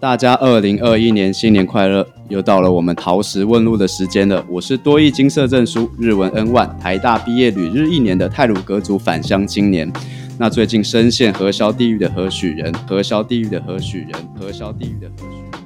大家二零二一年新年快乐！又到了我们陶石问路的时间了。我是多益金色证书、日文 N 万、台大毕业旅日一年的泰鲁格族返乡青年。那最近深陷核销地狱的何许人？核销地狱的何许人？核销地狱的何许人？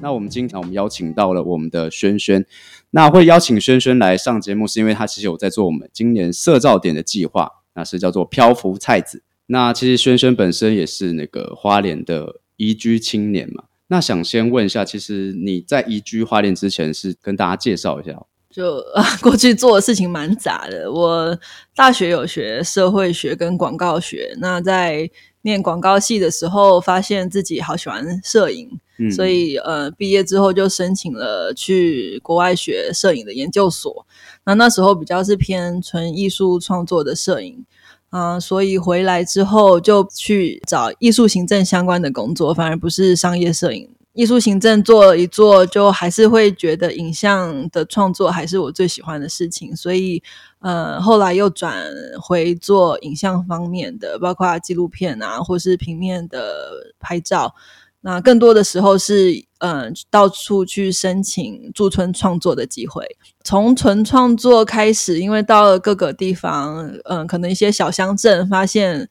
那我们今天我们邀请到了我们的轩轩。那会邀请轩轩来上节目，是因为他其实有在做我们今年社造点的计划，那是叫做漂浮菜子。那其实轩轩本身也是那个花莲的。移居青年嘛，那想先问一下，其实你在移居花莲之前，是跟大家介绍一下。就过去做的事情蛮杂的。我大学有学社会学跟广告学，那在念广告系的时候，发现自己好喜欢摄影，所以呃，毕业之后就申请了去国外学摄影的研究所。那那时候比较是偏纯艺术创作的摄影。啊，所以回来之后就去找艺术行政相关的工作，反而不是商业摄影。艺术行政做一做，就还是会觉得影像的创作还是我最喜欢的事情。所以，呃，后来又转回做影像方面的，包括纪录片啊，或是平面的拍照。那更多的时候是，嗯，到处去申请驻村创作的机会。从纯创作开始，因为到了各个地方，嗯，可能一些小乡镇，发现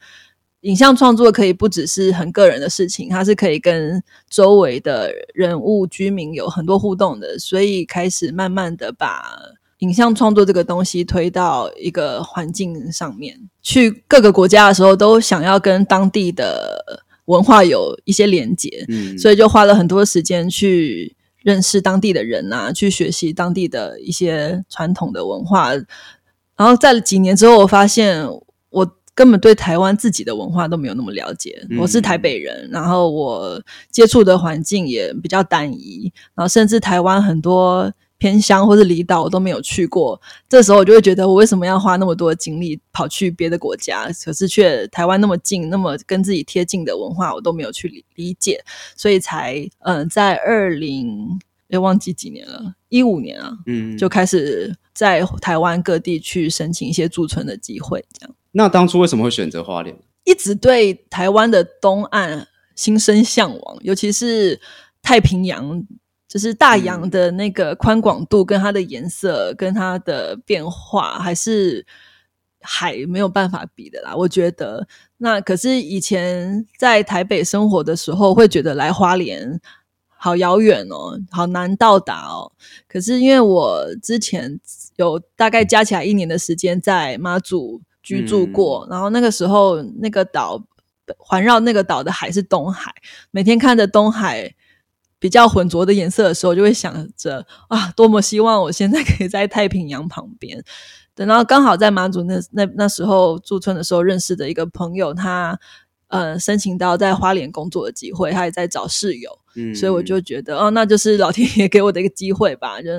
影像创作可以不只是很个人的事情，它是可以跟周围的人物、居民有很多互动的。所以开始慢慢的把影像创作这个东西推到一个环境上面。去各个国家的时候，都想要跟当地的。文化有一些连结，嗯，所以就花了很多时间去认识当地的人啊，去学习当地的一些传统的文化。然后在几年之后，我发现我根本对台湾自己的文化都没有那么了解。我是台北人，然后我接触的环境也比较单一，然后甚至台湾很多。偏乡或者离岛我都没有去过，这时候我就会觉得，我为什么要花那么多精力跑去别的国家？可是却台湾那么近，那么跟自己贴近的文化，我都没有去理理解，所以才嗯，在二零也忘记几年了，一五年啊，嗯，就开始在台湾各地去申请一些驻村的机会。这样，那当初为什么会选择花莲？一直对台湾的东岸心生向往，尤其是太平洋。就是大洋的那个宽广度，跟它的颜色，跟它的变化，还是海没有办法比的啦。我觉得，那可是以前在台北生活的时候，会觉得来花莲好遥远哦，好难到达哦。可是因为我之前有大概加起来一年的时间在妈祖居住过，然后那个时候那个岛环绕那个岛的海是东海，每天看着东海。比较浑浊的颜色的时候，就会想着啊，多么希望我现在可以在太平洋旁边。等到刚好在马祖那那那时候驻村的时候认识的一个朋友，他呃申请到在花莲工作的机会，他也在找室友，嗯，所以我就觉得哦，那就是老天爷给我的一个机会吧。就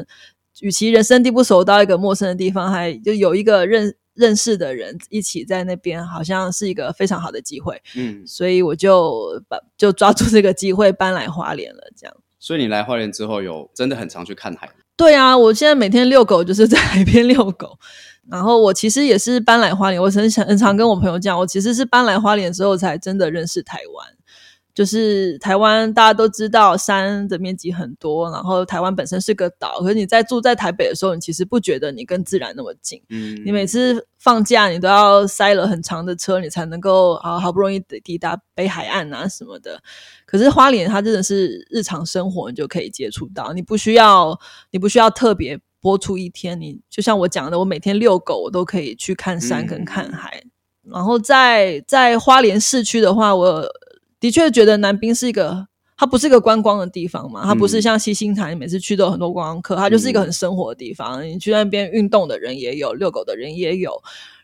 与其人生地不熟到一个陌生的地方，还就有一个认。认识的人一起在那边，好像是一个非常好的机会。嗯，所以我就把就抓住这个机会搬来花莲了。这样，所以你来花莲之后，有真的很常去看海？对啊，我现在每天遛狗就是在海边遛狗。然后我其实也是搬来花莲，我很很常跟我朋友讲，我其实是搬来花莲之后才真的认识台湾。就是台湾，大家都知道山的面积很多，然后台湾本身是个岛。可是你在住在台北的时候，你其实不觉得你跟自然那么近。嗯，你每次放假，你都要塞了很长的车，你才能够啊好不容易抵达北海岸啊什么的。可是花莲，它真的是日常生活你就可以接触到，你不需要你不需要特别播出一天。你就像我讲的，我每天遛狗，我都可以去看山跟看海。然后在在花莲市区的话，我。的确觉得南滨是一个，它不是一个观光的地方嘛，它不是像西星潭，每次去都有很多观光客，它就是一个很生活的地方。你去那边运动的人也有，遛狗的人也有，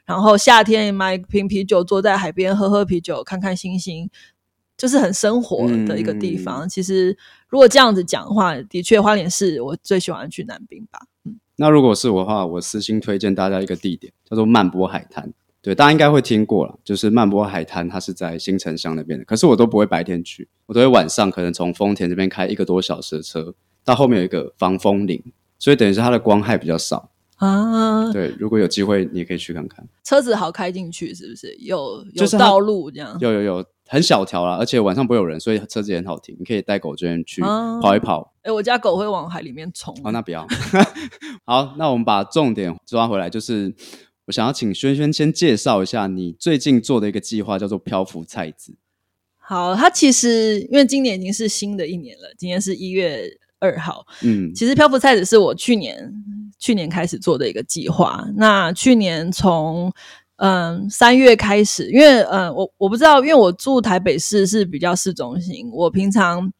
然后夏天买瓶啤酒，坐在海边喝喝啤酒，看看星星，就是很生活的一个地方。其实如果这样子讲的话，的确花莲是我最喜欢去南滨吧。嗯，那如果是我的话，我私心推荐大家一个地点，叫做曼波海滩。对，大家应该会听过了，就是曼波海滩，它是在新城乡那边的。可是我都不会白天去，我都会晚上，可能从丰田这边开一个多小时的车，到后面有一个防风林，所以等于是它的光害比较少啊。对，如果有机会，你也可以去看看。车子好开进去，是不是？有有道路这样？有有有，很小条啦，而且晚上不会有人，所以车子也很好停，你可以带狗这边去哦跑一跑。哎、我家狗会往海里面冲。哦，那不要。好，那我们把重点抓回来，就是我想要请轩轩先介绍一下你最近做的一个计划，叫做漂浮菜籽。好，它其实因为今年已经是新的一年了，今天是一月二号。嗯其实漂浮菜籽是我去年去年开始做的一个计划。那去年从嗯三月开始，因为嗯我我不知道，因为我住台北市是比较市中心，我平常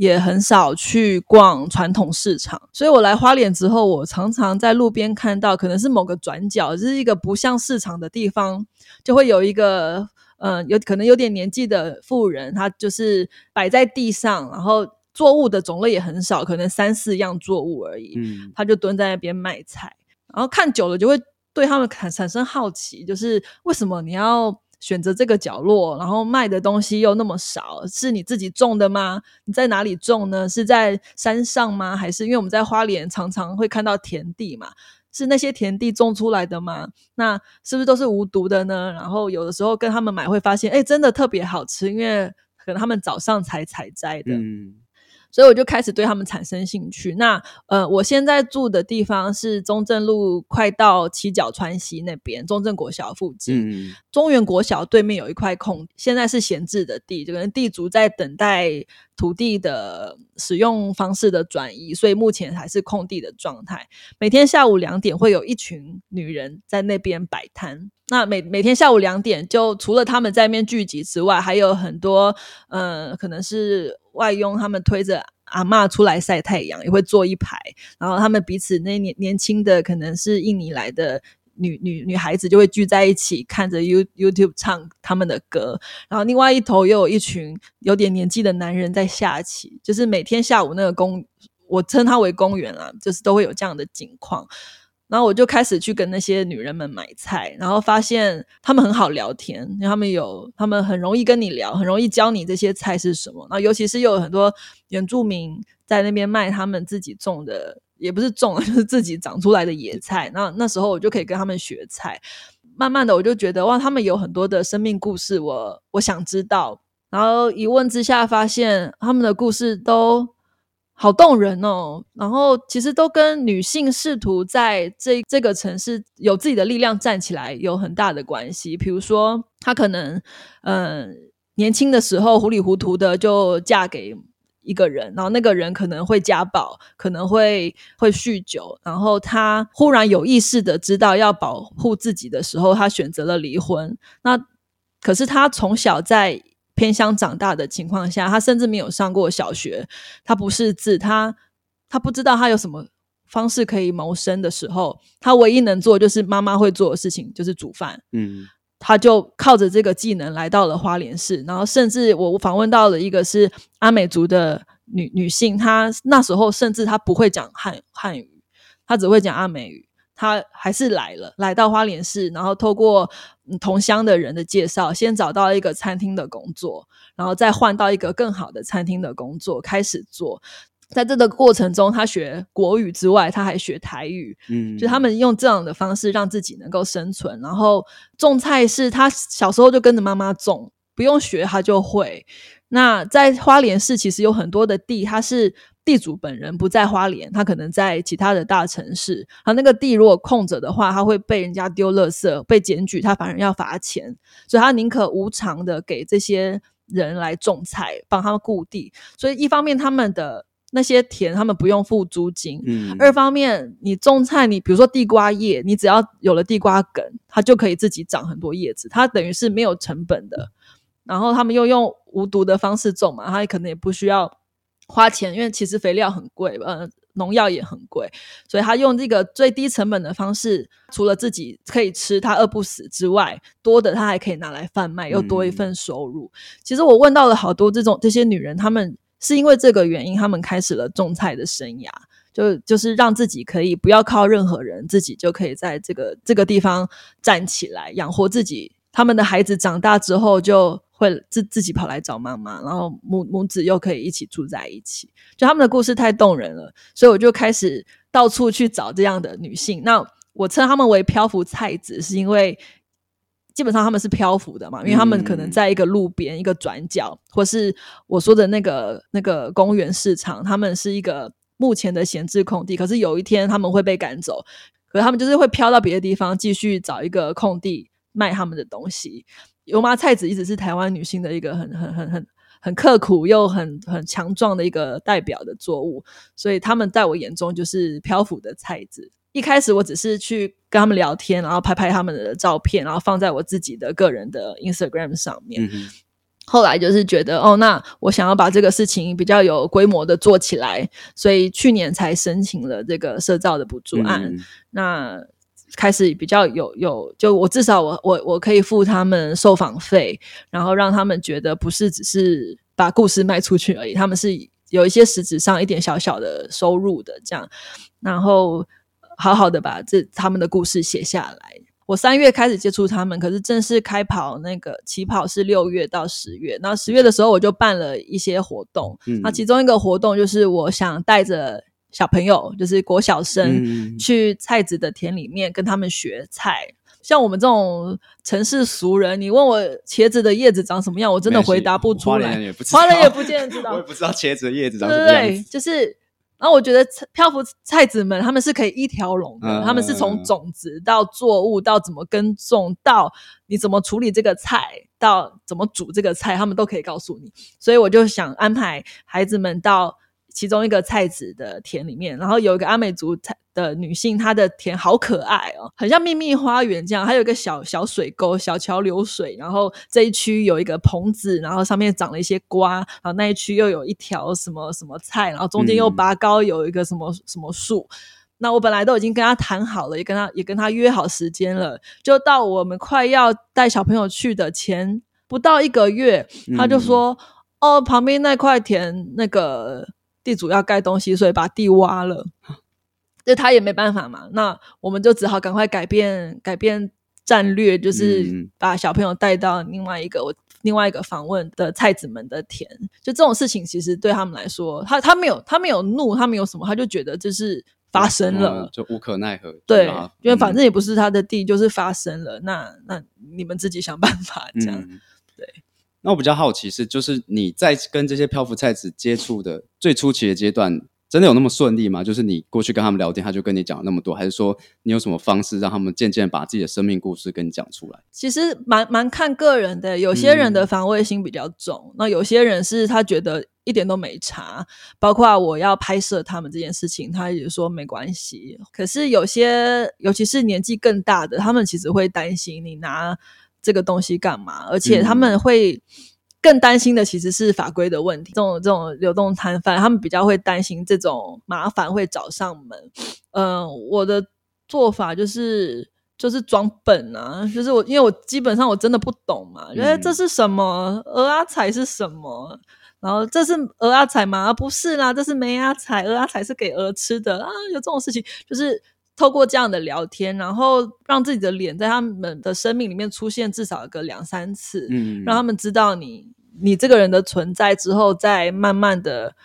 也很少去逛传统市场，所以我来花莲之后，我常常在路边看到，可能是某个转角，就是一个不像市场的地方，就会有一个。嗯，有可能有点年纪的妇人，她就是摆在地上，然后作物的种类也很少，可能三四样作物而已。嗯他就蹲在那边卖菜，然后看久了就会对他们产产生好奇，就是为什么你要选择这个角落，然后卖的东西又那么少？是你自己种的吗？你在哪里种呢？是在山上吗？还是因为我们在花莲常常会看到田地嘛？是那些田地种出来的吗？那是不是都是无毒的呢？然后有的时候跟他们买会发现，哎，真的特别好吃，因为可能他们早上才采摘的。嗯所以我就开始对他们产生兴趣。那呃，我现在住的地方是中正路，快到七角川西那边，中正国小附近。嗯中原国小对面有一块空，现在是闲置的地，就可能地主在等待土地的使用方式的转移，所以目前还是空地的状态。每天下午两点会有一群女人在那边摆摊。那每每天下午两点，就除了他们在那边聚集之外，还有很多呃，可能是外佣他们推着阿妈出来晒太阳，也会坐一排，然后他们彼此那年年轻的可能是印尼来的女女女孩子就会聚在一起，看着 You YouTube 唱他们的歌，然后另外一头又有一群有点年纪的男人在下棋，就是每天下午那个公，我称它为公园啊，就是都会有这样的景况。然后我就开始去跟那些女人们买菜，然后发现她们很好聊天，因为她们有，她们很容易跟你聊，很容易教你这些菜是什么。然后尤其是又有很多原住民在那边卖他们自己种的，也不是种，就是自己长出来的野菜。那那时候我就可以跟他们学菜。慢慢的，我就觉得哇，他们有很多的生命故事我，我想知道。然后一问之下，发现他们的故事都好动人哦。然后其实都跟女性试图在这这个城市有自己的力量站起来有很大的关系。比如说，她可能嗯、年轻的时候糊里糊涂的就嫁给一个人，然后那个人可能会家暴，可能会会酗酒，然后她忽然有意识的知道要保护自己的时候，她选择了离婚。那可是她从小在偏乡长大的情况下，他甚至没有上过小学，他不识字，他他不知道他有什么方式可以谋生的时候，他唯一能做就是妈妈会做的事情，就是煮饭。嗯他就靠着这个技能来到了花莲市，然后甚至我访问到了一个是阿美族的女女性，她那时候甚至她不会讲汉汉语，她只会讲阿美语，她还是来了，来到花莲市，然后透过、嗯同乡的人的介绍，先找到一个餐厅的工作，然后再换到一个更好的餐厅的工作，开始做。在这个过程中，他学国语之外，他还学台语，嗯，就他们用这样的方式让自己能够生存。然后种菜是他小时候就跟着妈妈种，不用学他就会。那在花莲市其实有很多的地，他是地主本人不在花莲，他可能在其他的大城市。他那个地如果空着的话，他会被人家丢垃圾、被检举，他反而要罚钱，所以他宁可无偿的给这些人来种菜，帮他们固地。所以一方面他们的那些田，他们不用付租金，嗯二方面，你种菜，你比如说地瓜叶，你只要有了地瓜梗，它就可以自己长很多叶子，它等于是没有成本的。然后他们又用无毒的方式种嘛，他可能也不需要花钱，因为其实肥料很贵，呃，农药也很贵，所以他用这个最低成本的方式，除了自己可以吃，他饿不死之外，多的他还可以拿来贩卖，又多一份收入。其实我问到了好多这种这些女人，她们是因为这个原因，她们开始了种菜的生涯。就就是让自己可以不要靠任何人，自己就可以在这个这个地方站起来，养活自己。他们的孩子长大之后，就会自自己跑来找妈妈，然后母母子又可以一起住在一起。就他们的故事太动人了，所以我就开始到处去找这样的女性。那我称他们为漂浮菜子，是因为基本上他们是漂浮的嘛，因为他们可能在一个路边、一个转角，或是我说的那个那个公园市场，他们是一个目前的闲置空地。可是有一天他们会被赶走，可是他们就是会飘到别的地方，继续找一个空地卖他们的东西。油麻菜籽一直是台湾女性的一个很很很很很刻苦又很很强壮的一个代表的作物，所以他们在我眼中就是漂浮的菜籽。一开始我只是去跟他们聊天，然后拍拍他们的照片，然后放在我自己的个人的 Instagram 上面。后来就是觉得，哦，那我想要把这个事情比较有规模的做起来，所以去年才申请了这个社造的补助案。那开始比较有有，就我至少我我我可以付他们受访费，然后让他们觉得不是只是把故事卖出去而已，他们是有一些实质上一点小小的收入的这样，然后。好好的把这他们的故事写下来。我三月开始接触他们，可是正式开跑那个起跑是六月到十月。那十月的时候我就办了一些活动，那其中一个活动就是我想带着小朋友，就是国小生去菜籽的田里面跟他们学菜。像我们这种城市俗人，你问我茄子的叶子长什么样，我真的回答不出来。花了也不见得知道，我也不知道茄子的叶子长什么样。对就是。然后我觉得漂浮菜籽们他们是可以一条龙的，他们是从种子到作物到怎么耕种到你怎么处理这个菜到怎么煮这个菜，他们都可以告诉你。所以我就想安排孩子们到。其中一个菜籽的田里面，然后有一个阿美族菜的女性，她的田好可爱哦，很像秘密花园这样。还有一个小小水沟，小桥流水，然后这一区有一个棚子，然后上面长了一些瓜，然后那一区又有一条什么什么菜，然后中间又拔高有一个什么什么树。那我本来都已经跟他谈好了，也跟他也跟他约好时间了，就到我们快要带小朋友去的前不到一个月，他就说：“哦，旁边那块田那个。”地主要盖东西，所以把地挖了，这他也没办法嘛。那我们就只好赶快改变改变战略，就是把小朋友带到另外一个我另外一个访问的菜子们的田。就这种事情，其实对他们来说，他他没有他没有怒，他没有什么，他就觉得这是发生了，就无可奈何。对，因为反正也不是他的地，就是发生了。那那你们自己想办法，这样对。那我比较好奇是，就是你在跟这些漂浮菜籽接触的最初期的阶段，真的有那么顺利吗？就是你过去跟他们聊天，他就跟你讲那么多，还是说你有什么方式让他们渐渐把自己的生命故事跟你讲出来？其实蛮蛮看个人的，有些人的防卫心比较重，那有些人是他觉得一点都没差。包括我要拍摄他们这件事情，他也说没关系。可是有些，尤其是年纪更大的，他们其实会担心你拿。这个东西干嘛？而且他们会更担心的其实是法规的问题。这种这种流动摊贩，他们比较会担心这种麻烦会找上门。嗯，我的做法就是就是装笨啊，就是我因为我基本上我真的不懂嘛，觉得这是什么鹅阿彩是什么？然后这是鹅阿彩吗？不是啦，这是梅阿彩，鹅阿彩是给鹅吃的啊。有这种事情就是。透过这样的聊天，然后让自己的脸在他们的生命里面出现至少个两三次，嗯，让他们知道你你这个人的存在之后，再慢慢的、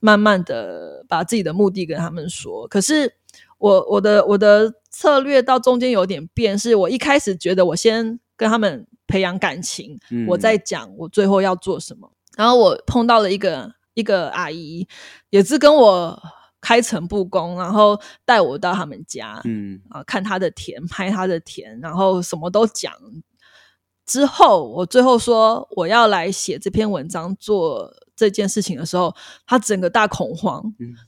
慢慢的把自己的目的跟他们说。可是我我的我的策略到中间有点变，是我一开始觉得我先跟他们培养感情，我再讲我最后要做什么。然后我碰到了一个一个阿姨，也是跟我。开诚布公，然后带我到他们家，嗯啊，看他的田，拍他的田，然后什么都讲。之后我最后说我要来写这篇文章做这件事情的时候，他整个大恐慌。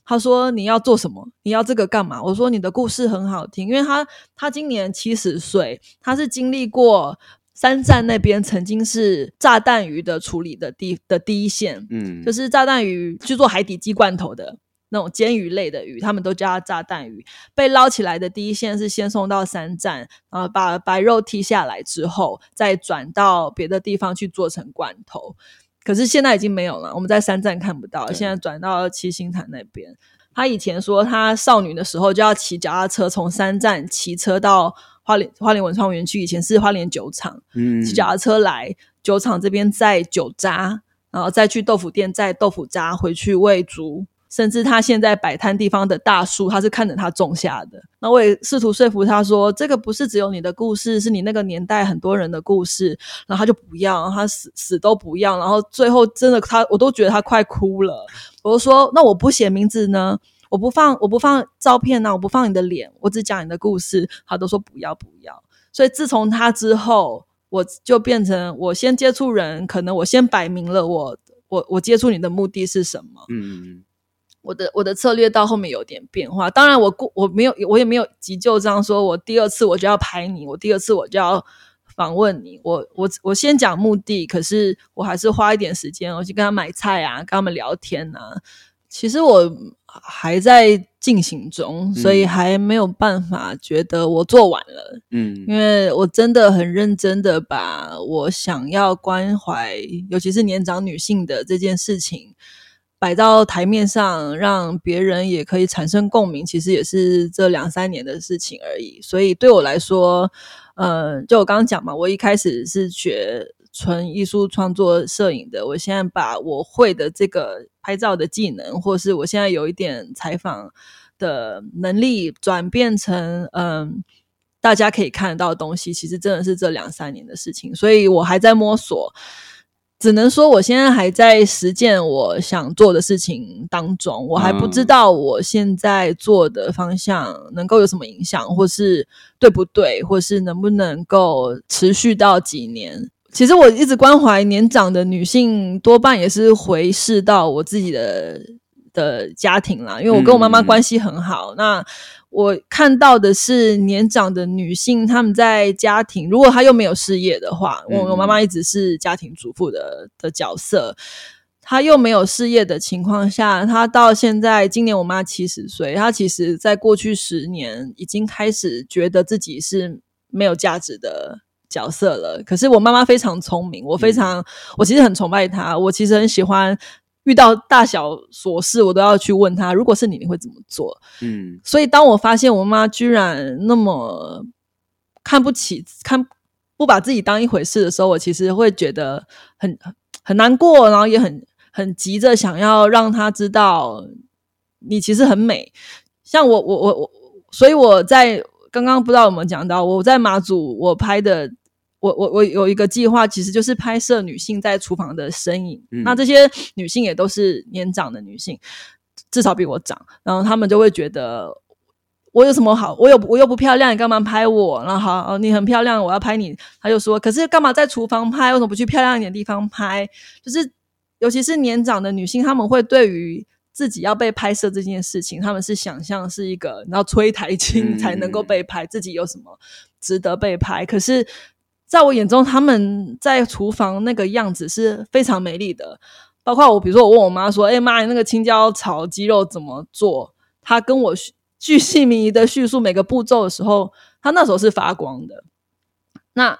他说你要做什么？你要这个干嘛？我说你的故事很好听，因为他他今年七十岁，他是经历过三站那边曾经是炸弹鱼的处理的第的第一线，嗯，就是炸弹鱼去做海底鸡罐头的。那种煎鱼类的鱼，他们都叫它炸弹鱼。被捞起来的第一线是先送到山站，然后把白肉剔下来之后，再转到别的地方去做成罐头。可是现在已经没有了，我们在山站看不到，现在转到七星潭那边。他以前说，他少女的时候就要骑脚踏车从山站骑车到花莲花莲文创园区，以前是花莲酒厂，嗯，骑脚踏车来酒厂这边载酒渣，然后再去豆腐店载豆腐渣回去喂猪。甚至他现在摆摊地方的大树，他是看着他种下的。那我也试图说服他说，这个不是只有你的故事，是你那个年代很多人的故事。然后他就不要，他死死都不要。然后最后真的他，我都觉得他快哭了。我就说，那我不写名字呢？我不放，我不放照片呢？我不放你的脸，我只讲你的故事。他都说不要不要。所以自从他之后，我就变成我先接触人，可能我先摆明了我我我接触你的目的是什么？嗯。我的我的策略到后面有点变化，当然我过我没有我也没有急救章说，我第二次我就要拍你，我第二次我就要访问你，我我我先讲目的，可是我还是花一点时间，我去跟他买菜啊，跟他们聊天啊。其实我还在进行中，所以还没有办法觉得我做完了。嗯，因为我真的很认真的把我想要关怀，尤其是年长女性的这件事情。摆到台面上，让别人也可以产生共鸣，其实也是这两三年的事情而已。所以对我来说，呃，就我刚刚讲嘛，我一开始是学纯艺术创作摄影的，我现在把我会的这个拍照的技能，或是我现在有一点采访的能力，转变成嗯，大家可以看得到的东西，其实真的是这两三年的事情。所以我还在摸索。只能说，我现在还在实践我想做的事情当中，我还不知道我现在做的方向能够有什么影响，或是对不对，或是能不能够持续到几年。其实我一直关怀年长的女性，多半也是回视到我自己的的家庭啦，因为我跟我妈妈关系很好。那我看到的是年长的女性，她们在家庭，如果她又没有事业的话，我我妈妈一直是家庭主妇的的角色，她又没有事业的情况下，她到现在今年我妈七十岁，她其实在过去十年已经开始觉得自己是没有价值的角色了。可是我妈妈非常聪明，我非常，我其实很崇拜她，我其实很喜欢。遇到大小琐事，我都要去问他。如果是你，你会怎么做？嗯，所以当我发现我妈居然那么看不起、看不把自己当一回事的时候，我其实会觉得很很难过，然后也很很急着想要让她知道你其实很美。像我，我，我，我，所以我在刚刚不知道有没有讲到，我在马祖我拍的。我我我有一个计划，其实就是拍摄女性在厨房的身影。那这些女性也都是年长的女性，至少比我长。然后她们就会觉得我有什么好？我有我又不漂亮，你干嘛拍我？然后好，你很漂亮，我要拍你。他就说，可是干嘛在厨房拍？为什么不去漂亮一点地方拍？就是尤其是年长的女性，她们会对于自己要被拍摄这件事情，她们是想象是一个然后吹台青才能够被拍，自己有什么值得被拍？可是。在我眼中，他们在厨房那个样子是非常美丽的。包括我，比如说我问我妈说：“哎妈，你那个青椒炒鸡肉怎么做？”她跟我巨细靡遗的叙述每个步骤的时候，她那时候是发光的。那。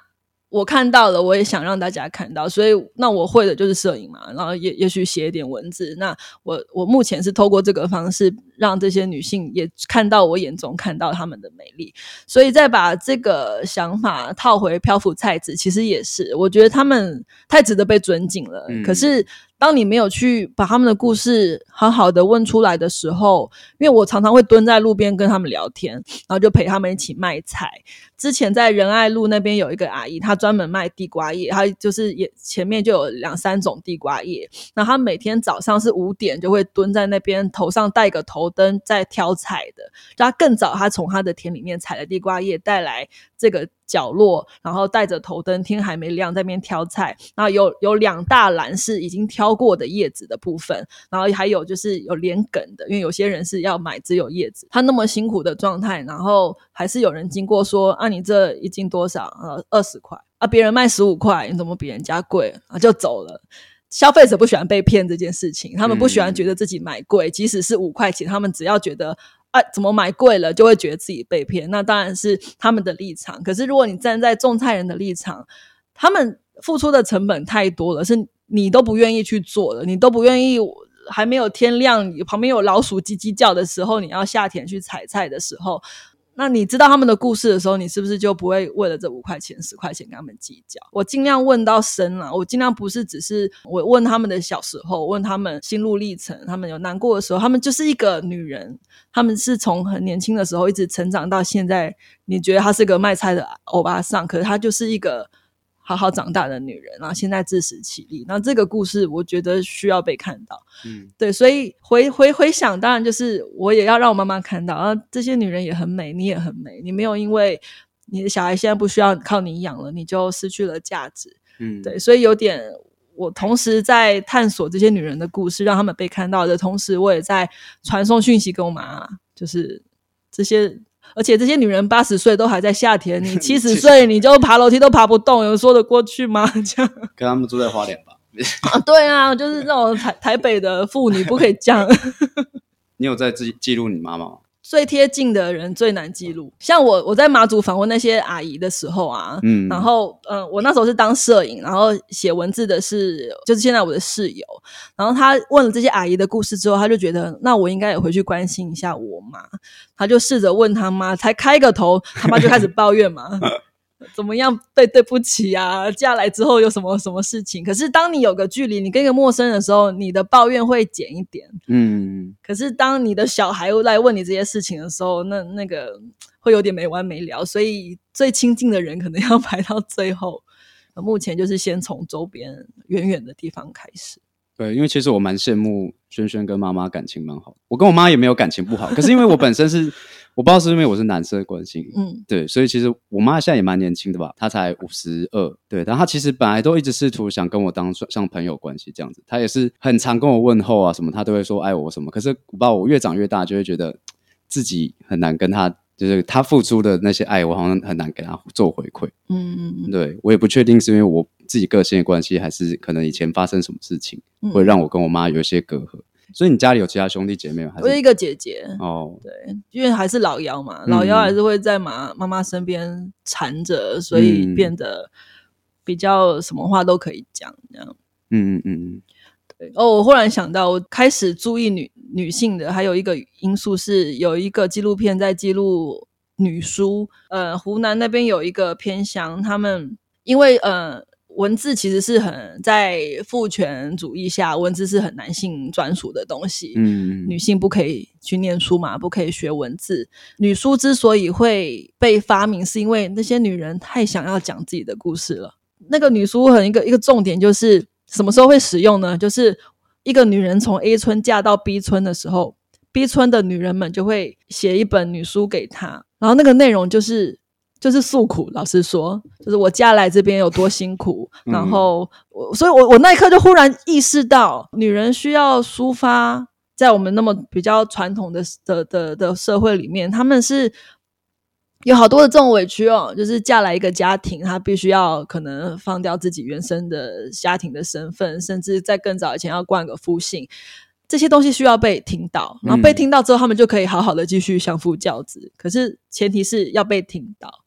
我看到了，我也想让大家看到，所以那我会的就是摄影嘛，然后也也许写一点文字。那我我目前是透过这个方式，让这些女性也看到我眼中看到她们的美丽。所以再把这个想法套回漂浮菜子，其实也是我觉得她们太值得被尊敬了。可是。当你没有去把他们的故事好好的问出来的时候，因为我常常会蹲在路边跟他们聊天，然后就陪他们一起卖菜。之前在仁爱路那边有一个阿姨，她专门卖地瓜叶，她就是也前面就有两三种地瓜叶。那她每天早上是五点就会蹲在那边，头上戴个头头灯在挑菜的。他更早，他从他的田里面采了地瓜叶带来这个。角落，然后带着头灯，天还没亮，在那边挑菜。然后有有两大篮是已经挑过的叶子的部分，然后还有就是有连梗的，因为有些人是要买只有叶子。他那么辛苦的状态，然后还是有人经过说：“啊，你这一斤多少？呃，二十块啊，别人卖十五块，你怎么比人家贵？”啊，就走了。消费者不喜欢被骗这件事情，他们不喜欢觉得自己买贵，即使是五块钱，他们只要觉得。啊，怎么买贵了就会觉得自己被骗？那当然是他们的立场。可是如果你站在种菜人的立场，他们付出的成本太多了，是你都不愿意去做的，你都不愿意。还没有天亮，旁边有老鼠叽叽叫的时候，你要下田去采菜的时候，那你知道他们的故事的时候，你是不是就不会为了这五块钱、十块钱跟他们计较？我尽量问到深了，我尽量不是只是我问他们的小时候，问他们心路历程，他们有难过的时候，他们就是一个女人，他们是从很年轻的时候一直成长到现在。你觉得她是个卖菜的欧巴桑，可是她就是一个。好好长大的女人，然后现在自食其力。那这个故事，我觉得需要被看到。嗯，对，所以回回回想，当然就是我也要让我妈妈看到啊，这些女人也很美，你也很美。你没有因为你的小孩现在不需要靠你养了，你就失去了价值。嗯，对，所以有点，我同时在探索这些女人的故事，让他们被看到的同时，我也在传送讯息给我妈，就是这些。而且这些女人八十岁都还在夏天，你 七十岁你就爬楼梯都爬不动，有说得过去吗？这样跟他们住在花莲吧？啊，对啊，就是那种台台北的妇女不可以这样。你有在记记录你妈妈吗？最贴近的人最难记录。像我，我在马祖访问那些阿姨的时候啊，嗯，然后，嗯，我那时候是当摄影，然后写文字的是，就是现在我的室友。然后他问了这些阿姨的故事之后，他就觉得，那我应该也回去关心一下我妈。他就试着问他妈，才开个头，他妈就开始抱怨嘛。怎么样被对不起啊？嫁来之后有什么什么事情？可是当你有个距离，你跟一个陌生人的时候，你的抱怨会减一点。嗯。可是当你的小孩来问你这些事情的时候，那那个会有点没完没了。所以最亲近的人可能要 排到最后。目前就是先从周边远远的地方开始。对，因为其实我蛮羡慕轩轩跟妈妈感情蛮好。我跟我妈也没有感情不好，可是因为我本身是。我不知道是因为我是男生的关系，嗯，对，所以其实我妈现在也蛮年轻的吧，她才五十二，对，但她其实本来都一直试图想跟我当像朋友关系这样子，她也是很常跟我问候啊什么，她都会说爱我什么。可是我不知道我越长越大，就会觉得自己很难跟她，就是她付出的那些爱，我好像很难给她做回馈。嗯嗯嗯，对我也不确定是因为我自己个性的关系，还是可能以前发生什么事情，会让我跟我妈有一些隔阂。所以你家里有其他兄弟姐妹吗？我有一个姐姐哦，对，因为还是老幺嘛，老幺还是会在妈妈妈身边缠着，所以变得比较什么话都可以讲这样。嗯嗯嗯嗯，对。哦，我忽然想到，我开始注意女女性的，还有一个因素是有一个纪录片在记录女书。呃，湖南那边有一个偏乡，他们因为呃。文字其实是很在父权主义下，文字是很男性专属的东西。嗯，女性不可以去念书嘛，不可以学文字。女书之所以会被发明，是因为那些女人太想要讲自己的故事了。那个女书很一个一个重点就是什么时候会使用呢？就是一个女人从 A 村嫁到 B 村的时候，B 村的女人们就会写一本女书给她，然后那个内容就是。就是诉苦，老实说，就是我嫁来这边有多辛苦，然后我，所以我我那一刻就忽然意识到，女人需要抒发，在我们那么比较传统的的的的社会里面，他们是有好多的这种委屈哦，就是嫁来一个家庭，她必须要可能放掉自己原生的家庭的身份，甚至在更早以前要冠个夫姓。这些东西需要被听到，然后被听到之后，他们就可以好好的继续相夫教子。可是前提是要被听到。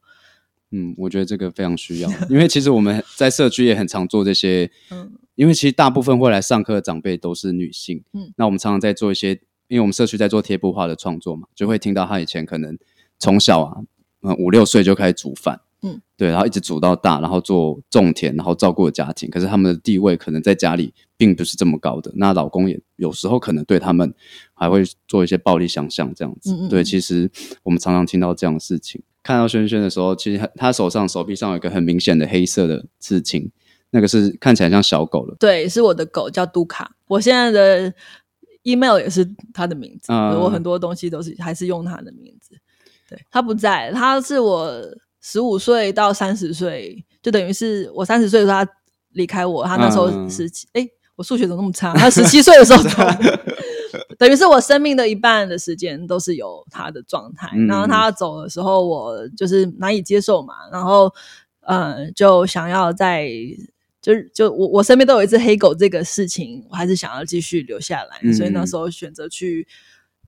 嗯，我觉得这个非常需要，因为其实我们在社区也很常做这些。嗯，因为其实大部分会来上课的长辈都是女性。嗯，那我们常常在做一些，因为我们社区在做贴布画的创作嘛，就会听到她以前可能从小啊，嗯，五六岁就开始煮饭。嗯，对，然后一直煮到大，然后做种田，然后照顾家庭。可是他们的地位可能在家里并不是这么高的。那老公也有时候可能对他们还会做一些暴力想象这样子。对，其实我们常常听到这样的事情。看到轩轩的时候，其实他手上手臂上有一个很明显的黑色的刺青，那个是看起来像小狗了。对，是我的狗叫杜卡。我现在的 email 也是他的名字，我很多东西都是还是用他的名字。对他不在，他是我十五岁到三十岁，就等于是我三十岁的时候他离开我，他那时候十七。哎，我数学怎么那么差？他十七岁的时候走。等于是我生命的一半的时间都是有他的状态，然后他走的时候，我就是难以接受嘛，然后嗯，就想要在，就是就我我身边都有一只黑狗这个事情，我还是想要继续留下来，所以那时候选择去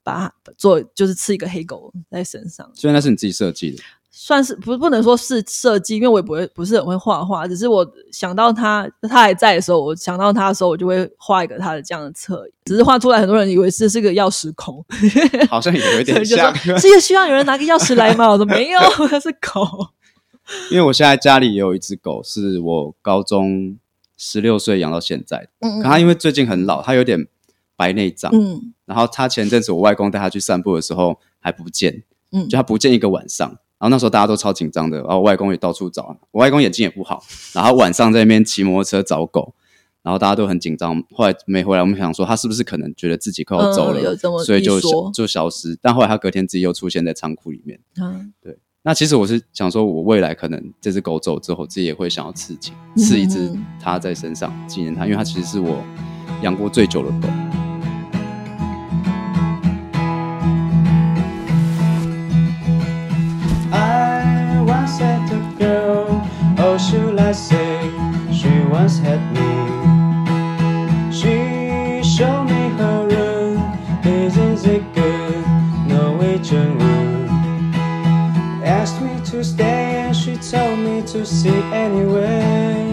把它做就是吃一个黑狗在身上。所以那是你自己设计的？算是不不能说是设计，因为我也不会不是很会画画，只是我想到他他还在的时候，我想到他的时候，我就会画一个他的这样的侧影，只是画出来，很多人以为这是个钥匙孔，好像有一点像，是也希望有人拿个钥匙来吗？我说没有，是狗。因为我现在家里也有一只狗，是我高中十六岁养到现在，嗯，可它因为最近很老，它有点白内障，嗯，然后它前阵子我外公带它去散步的时候还不见，嗯，就它不见一个晚上。然后那时候大家都超紧张的，然后外公也到处找，我外公眼睛也不好，然后晚上在那边骑摩托车找狗，然后大家都很紧张。后来没回来，我们想说他是不是可能觉得自己快要走了，所以就就消失。但后来他隔天自己又出现在仓库里面。嗯，对。那其实我是想说，我未来可能这只狗走之后，自己也会想要刺青，刺一只它在身上纪念它，因为它其实是我养过最久的狗。Sit anyway.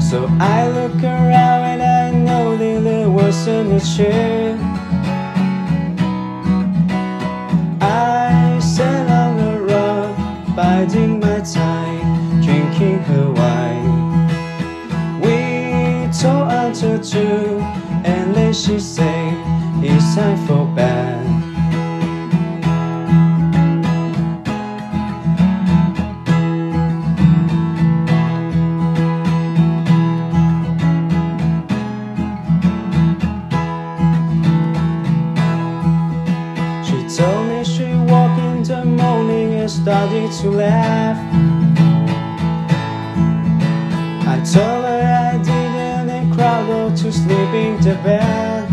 So I look around and I know that there wasn't a chair. I sat on a rock, biding my time, drinking her wine. We told until two, and then she said, It's time for bed. makes you laugh. I told her I didn't and to sleep in the bed.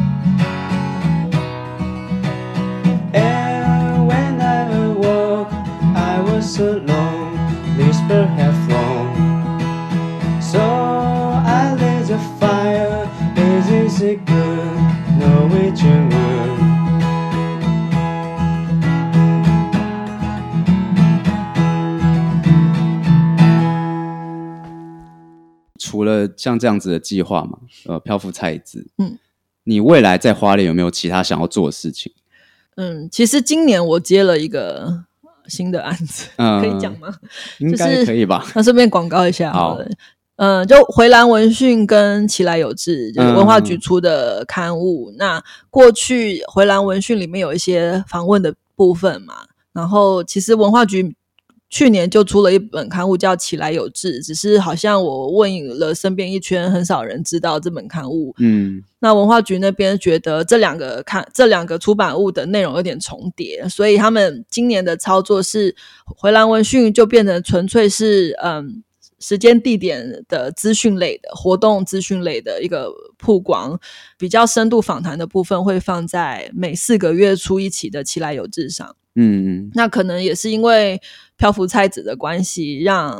And when I awoke, I was alone. This perhaps. 了像这样子的计划嘛，呃，漂浮菜籽，嗯，你未来在花莲有没有其他想要做的事情？嗯，其实今年我接了一个新的案子，可以讲吗？应该可以吧？那顺便广告一下好了。嗯，就回蓝文讯跟奇来有志，就是文化局出的刊物。那过去回蓝文讯里面有一些访问的部分嘛，然后其实文化局。去年就出了一本刊物叫《起来有志》，只是好像我问了身边一圈，很少人知道这本刊物。嗯，那文化局那边觉得这两个刊这两个出版物的内容有点重叠，所以他们今年的操作是回蓝文讯就变成纯粹是嗯时间地点的资讯类的活动资讯类的一个曝光，比较深度访谈的部分会放在每四个月出一期的《起来有志》上。嗯嗯，那可能也是因为。漂浮菜子的关系，让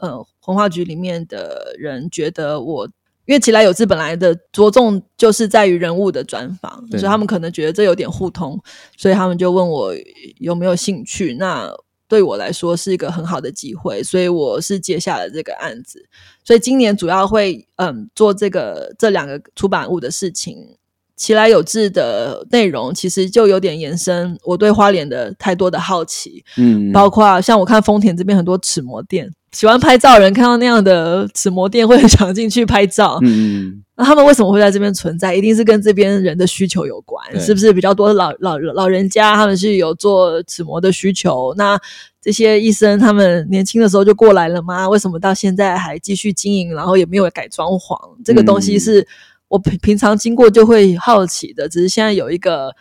呃文化局里面的人觉得我，因为起来有志本来的着重就是在于人物的专访，所以他们可能觉得这有点互通，所以他们就问我有没有兴趣。那对我来说是一个很好的机会，所以我是接下了这个案子。所以今年主要会嗯做这个这两个出版物的事情。奇来有志的内容其实就有点延伸我对花莲的太多的好奇，嗯，包括像我看丰田这边很多齿模店，喜欢拍照人看到那样的齿模店会很想进去拍照，嗯，那他们为什么会在这边存在？一定是跟这边人的需求有关，是不是比较多老老老人家他们是有做齿模的需求？那这些医生他们年轻的时候就过来了吗？为什么到现在还继续经营，然后也没有改装潢？这个东西是。我平平常经过就会好奇的，只是现在有一个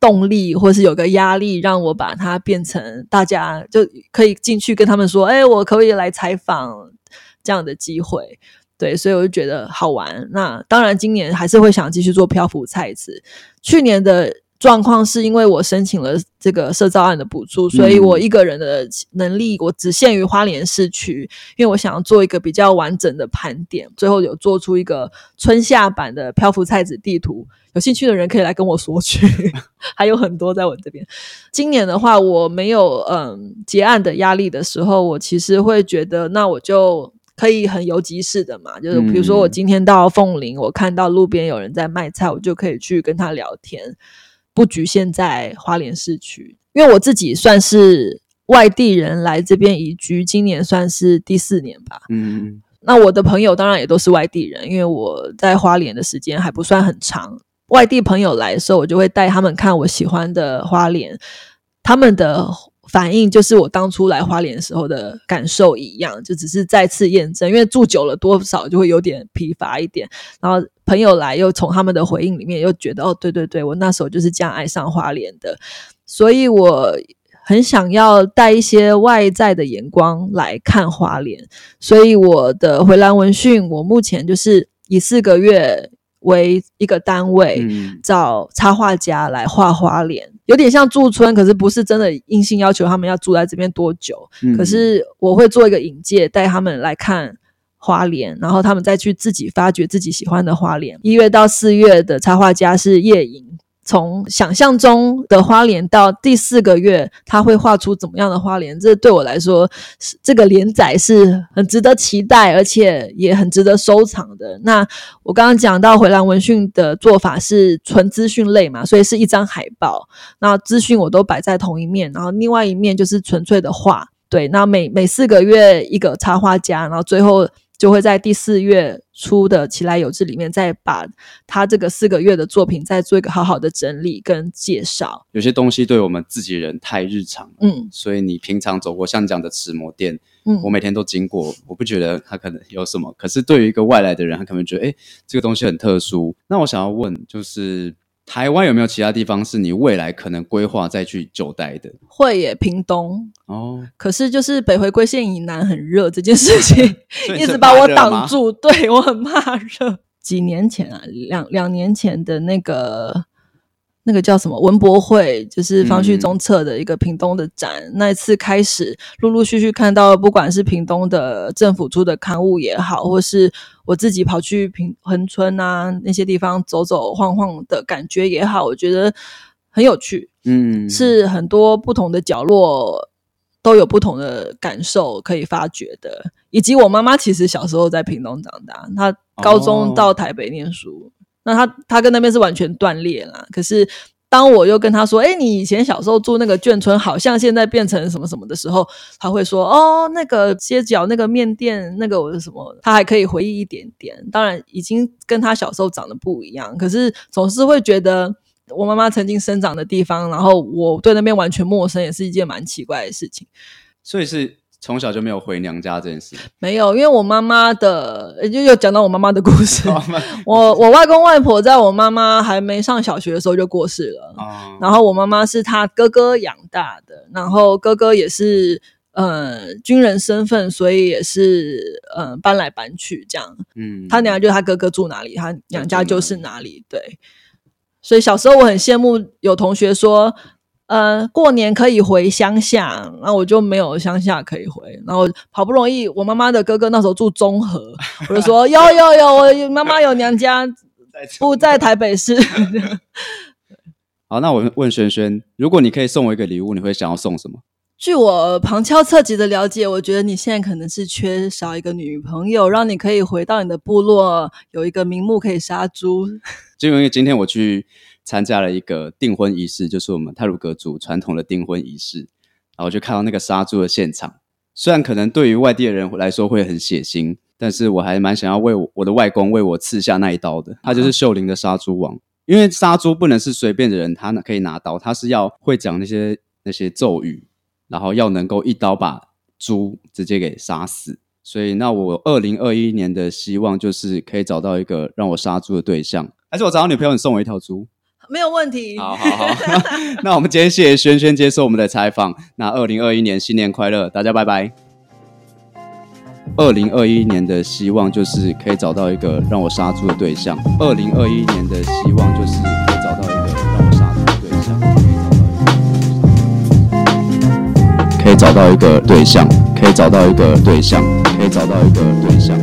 动力，或是有个压力，让我把它变成大家就可以进去跟他们说：“哎，我可不可以来采访这样的机会。”对，所以我就觉得好玩。那当然，今年还是会想继续做漂浮菜籽。去年的状况是因为我申请了这个社造案的补助，所以我一个人的能力我只限于花莲市区，因为我想要做一个比较完整的盘点，最后有做出一个春夏版的漂浮菜籽地图。有兴趣的人可以来跟我索取，还有很多在我这边。今年的话，我没有嗯结案的压力的时候，我其实会觉得，那我就可以很游击式的嘛，就是比如说我今天到凤林，我看到路边有人在卖菜，我就可以去跟他聊天。不局限在花莲市区，因为我自己算是外地人来这边移居，今年算是第四年吧。嗯，那我的朋友当然也都是外地人，因为我在花莲的时间还不算很长。外地朋友来的时候，我就会带他们看我喜欢的花莲，他们的。反应就是我当初来花莲时候的感受一样，就只是再次验证，因为住久了多少就会有点疲乏一点。然后朋友来又从他们的回应里面又觉得，哦，对对对，我那时候就是这样爱上花莲的。所以我很想要带一些外在的眼光来看花莲。所以我的回蓝文讯，我目前就是以四个月为一个单位，找插画家来画花莲。有点像驻村，可是不是真的硬性要求他们要住在这边多久。可是我会做一个引介，带他们来看花莲，然后他们再去自己发掘自己喜欢的花莲。一月到四月的插画家是夜营。从想象中的花莲到第四个月，他会画出怎么样的花莲？这对我来说，这个连载是很值得期待，而且也很值得收藏的。那我刚刚讲到回蓝文讯的做法是纯资讯类嘛，所以是一张海报，那资讯我都摆在同一面，然后另外一面就是纯粹的画。对，那每每四个月一个插画家，然后最后。就会在第四月初的《奇来有志》里面，再把他这个四个月的作品再做一个好好的整理跟介绍。有些东西对我们自己人太日常，嗯，所以你平常走过像这样的齿模店，嗯，我每天都经过，我不觉得它可能有什么。可是对于一个外来的人，他可能觉得，哎，这个东西很特殊。那我想要问，就是。台湾有没有其他地方是你未来可能规划再去久待的？会耶，屏东哦。可是就是北回归线以南很热这件事情，一直把我挡住。对我很怕热。几年前啊，两两年前的那个。那个叫什么文博会，就是方旭中策的一个屏东的展。那一次开始，陆陆续续看到，不管是屏东的政府出的刊物也好，或是我自己跑去平恒村啊那些地方走走晃晃的感觉也好，我觉得很有趣。嗯，是很多不同的角落都有不同的感受可以发掘的。以及我妈妈其实小时候在屏东长大，她高中到台北念书。那她她跟那边是完全断裂啦。可是当我又跟他说：“哎，你以前小时候住那个眷村，好像现在变成什么什么的时候，他会说：哦，那个街角那个面店，那个我是什么？他还可以回忆一点点。当然，已经跟他小时候长得不一样。可是总是会觉得我妈妈曾经生长的地方，然后我对那边完全陌生，也是一件蛮奇怪的事情。所以是。从小就没有回娘家这件事，没有，因为我妈妈的，就又讲到我妈妈的故事。我我外公外婆在我妈妈还没上小学的时候就过世了，然后我妈妈是她哥哥养大的，然后哥哥也是呃军人身份，所以也是呃搬来搬去这样。嗯，他娘就他哥哥住哪里，他娘家就是哪里。对，所以小时候我很羡慕有同学说。呃，过年可以回乡下，那我就没有乡下可以回。然后好不容易，我妈妈的哥哥那时候住中和，我就说有有有，我妈妈有娘家不在台北市。好，那我问轩轩，如果你可以送我一个礼物，你会想要送什么？据我旁敲侧击的了解，我觉得你现在可能是缺少一个女朋友，让你可以回到你的部落，有一个名目可以杀猪。就因为今天我去。参加了一个订婚仪式，就是我们泰鲁格族传统的订婚仪式，然后就看到那个杀猪的现场。虽然可能对于外地的人来说会很血腥，但是我还蛮想要为我的外公为我刺下那一刀的。他就是秀林的杀猪王，因为杀猪不能是随便的人，他可以拿刀，他是要会讲那些那些咒语，然后要能够一刀把猪直接给杀死。所以，那我二零二一年的希望就是可以找到一个让我杀猪的对象，还是我找到女朋友，你送我一条猪？没有问题。好好好，那我们今天谢谢轩轩接受我们的采访。那二零二一年新年快乐，大家拜拜。二零二一年的希望就是可以找到一个让我杀猪的对象。二零二一年的希望就是可以找到一个让我杀猪的对象。可以找到一个对象，可以找到一个对象，可以找到一个对象。